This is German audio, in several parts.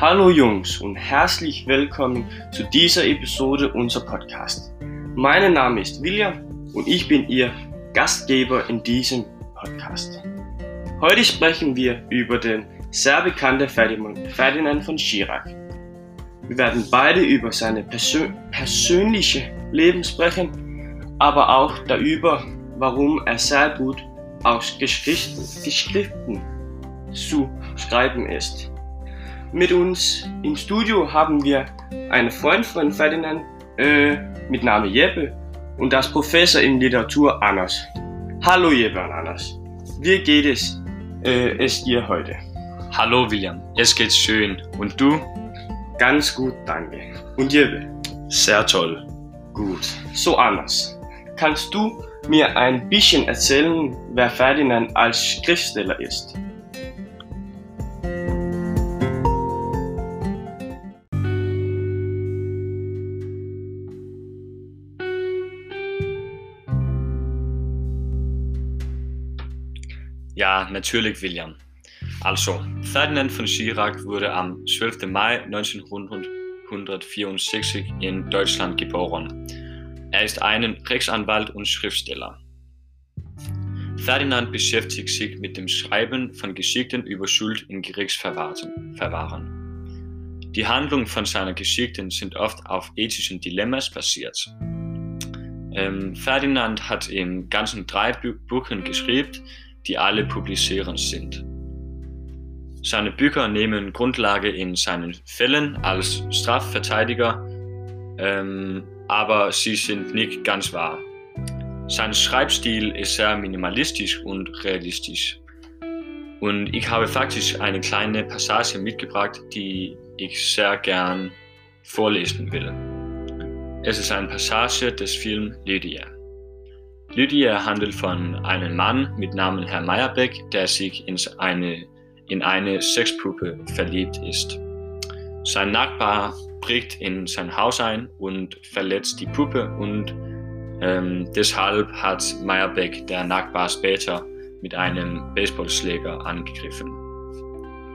Hallo Jungs und herzlich willkommen zu dieser Episode unserer Podcast. Mein Name ist William und ich bin Ihr Gastgeber in diesem Podcast. Heute sprechen wir über den sehr bekannten Ferdinand von Chirac. Wir werden beide über seine persö persönliche Leben sprechen, aber auch darüber, warum er sehr gut aus Geschriften, Geschriften zu schreiben ist. Mit uns im Studio haben wir einen Freund von Ferdinand äh, mit Namen Jeppe und das Professor in Literatur Anders. Hallo Jeppe und Anders. Wie geht es, äh, es dir heute? Hallo William, es geht schön. Und du? Ganz gut, danke. Und Jeppe? Sehr toll. Gut. So Anders, kannst du mir ein bisschen erzählen, wer Ferdinand als Schriftsteller ist? Ja, natürlich, William. Also, Ferdinand von Chirac wurde am 12. Mai 1964 in Deutschland geboren. Er ist ein Rechtsanwalt und Schriftsteller. Ferdinand beschäftigt sich mit dem Schreiben von Geschichten über Schuld in Gerichtsverfahren. Die Handlungen von seinen Geschichten sind oft auf ethischen Dilemmas basiert. Ähm, Ferdinand hat im Ganzen drei Bücher geschrieben, die alle publizierend sind. Seine Bücher nehmen Grundlage in seinen Fällen als Strafverteidiger, ähm, aber sie sind nicht ganz wahr. Sein Schreibstil ist sehr minimalistisch und realistisch. Und ich habe faktisch eine kleine Passage mitgebracht, die ich sehr gern vorlesen will. Es ist eine Passage des Films Lydia. Lydia handelt von einem Mann mit Namen Herr Meyerbeck, der sich in eine, in eine Sexpuppe verliebt ist. Sein Nachbar bricht in sein Haus ein und verletzt die Puppe und ähm, deshalb hat Meyerbeck der Nachbar später mit einem Baseballschläger angegriffen.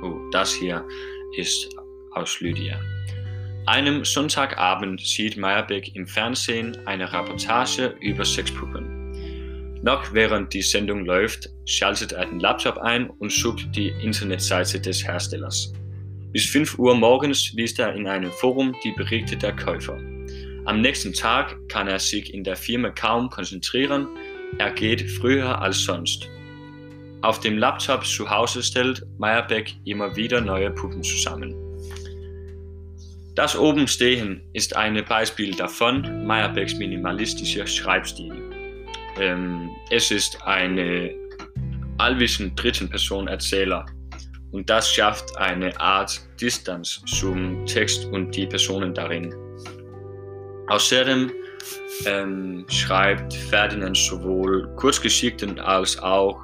Oh, das hier ist aus Lydia. Einem Sonntagabend sieht Meyerbeck im Fernsehen eine Reportage über Sexpuppen. Noch während die Sendung läuft, schaltet er den Laptop ein und sucht die Internetseite des Herstellers. Bis 5 Uhr morgens liest er in einem Forum die Berichte der Käufer. Am nächsten Tag kann er sich in der Firma kaum konzentrieren, er geht früher als sonst. Auf dem Laptop zu Hause stellt Meyerbeck immer wieder neue Puppen zusammen. Das oben stehen ist ein Beispiel davon, Meyerbecks minimalistischer Schreibstil. Ähm, es ist eine allwissend dritten Person Erzähler und das schafft eine Art Distanz zum Text und die Personen darin. Außerdem ähm, schreibt Ferdinand sowohl Kurzgeschichten als auch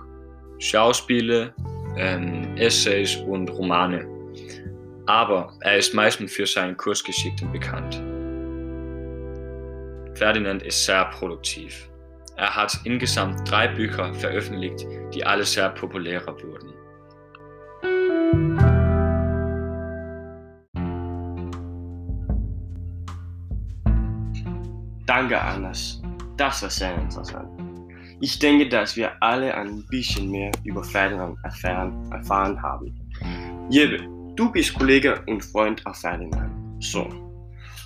Schauspiele, ähm, Essays und Romane. Aber er ist meistens für seine Kurzgeschichten bekannt. Ferdinand ist sehr produktiv. Er hat insgesamt drei Bücher veröffentlicht, die alle sehr populärer wurden. Danke, Anders. Das war sehr interessant. Ich denke, dass wir alle ein bisschen mehr über Ferdinand erfahren, erfahren haben. Jebe, du bist Kollege und Freund auf Ferdinand. So,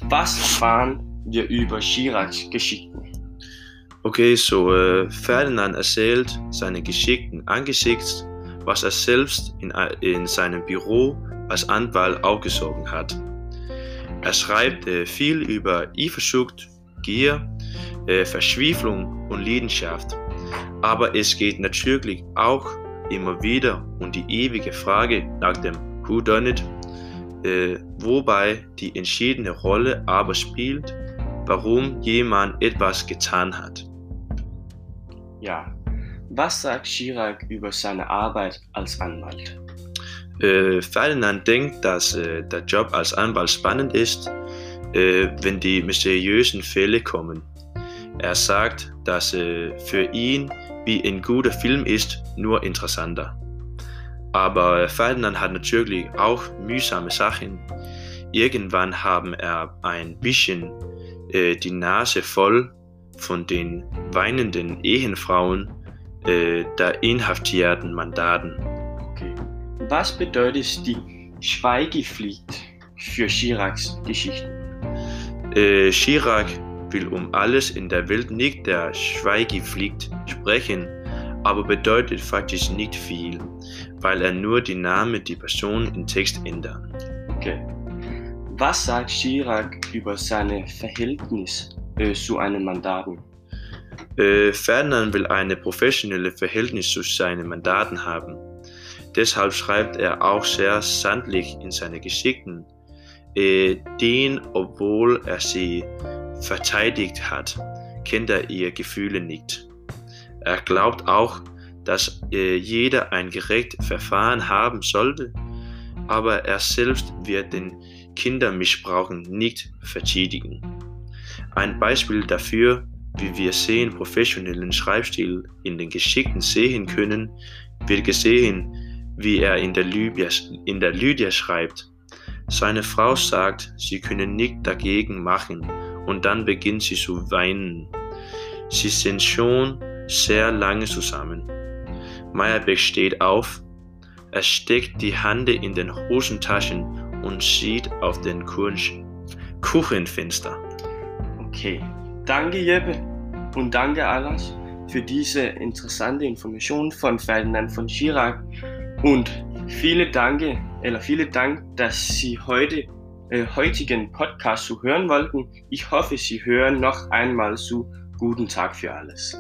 was erfahren wir über Chiracs Geschichten? Okay, so äh, Ferdinand erzählt seine Geschichten angesichts, was er selbst in, in seinem Büro als Anwalt aufgesogen hat. Er schreibt äh, viel über Eifersucht, Gier, äh, Verschwiefelung und Leidenschaft. Aber es geht natürlich auch immer wieder um die ewige Frage nach dem Who Done It, äh, wobei die entschiedene Rolle aber spielt, warum jemand etwas getan hat. Ja. Was sagt Chirac über seine Arbeit als Anwalt? Äh, Ferdinand denkt, dass äh, der Job als Anwalt spannend ist, äh, wenn die mysteriösen Fälle kommen. Er sagt, dass äh, für ihn wie ein guter Film ist, nur interessanter. Aber Ferdinand hat natürlich auch mühsame Sachen. Irgendwann haben er ein bisschen äh, die Nase voll von den weinenden Ehenfrauen äh, der inhaftierten Mandaten. Okay. Was bedeutet die Schweigepflicht für Chiracs Geschichte? Äh, Chirac will um alles in der Welt nicht der Schweigepflicht sprechen, aber bedeutet faktisch nicht viel, weil er nur die Namen der Person im Text ändert. Okay. Was sagt Chirac über seine Verhältnis zu einem Mandaten? Äh, Ferdinand will eine professionelle Verhältnis zu seinen Mandaten haben. Deshalb schreibt er auch sehr sandlich in seine Geschichten, äh, den, obwohl er sie verteidigt hat, kennt er ihre Gefühle nicht. Er glaubt auch, dass äh, jeder ein gerechtes Verfahren haben sollte, aber er selbst wird den Kindermissbrauchen nicht verteidigen. Ein Beispiel dafür, wie wir sehen professionellen Schreibstil in den Geschichten sehen können, wird gesehen, wie er in der, Lydia, in der Lydia schreibt. Seine Frau sagt, sie könne nichts dagegen machen und dann beginnt sie zu weinen. Sie sind schon sehr lange zusammen. Meyerbeck steht auf, er steckt die Hand in den Hosentaschen und sieht auf den Kuchenfenster. Okay, danke Jeppe und danke Alas für diese interessante Information von Ferdinand von Chirac und viele Danke, eller viele Dank, dass Sie heute äh, heutigen Podcast zu hören wollten. Ich hoffe, Sie hören noch einmal zu Guten Tag für alles.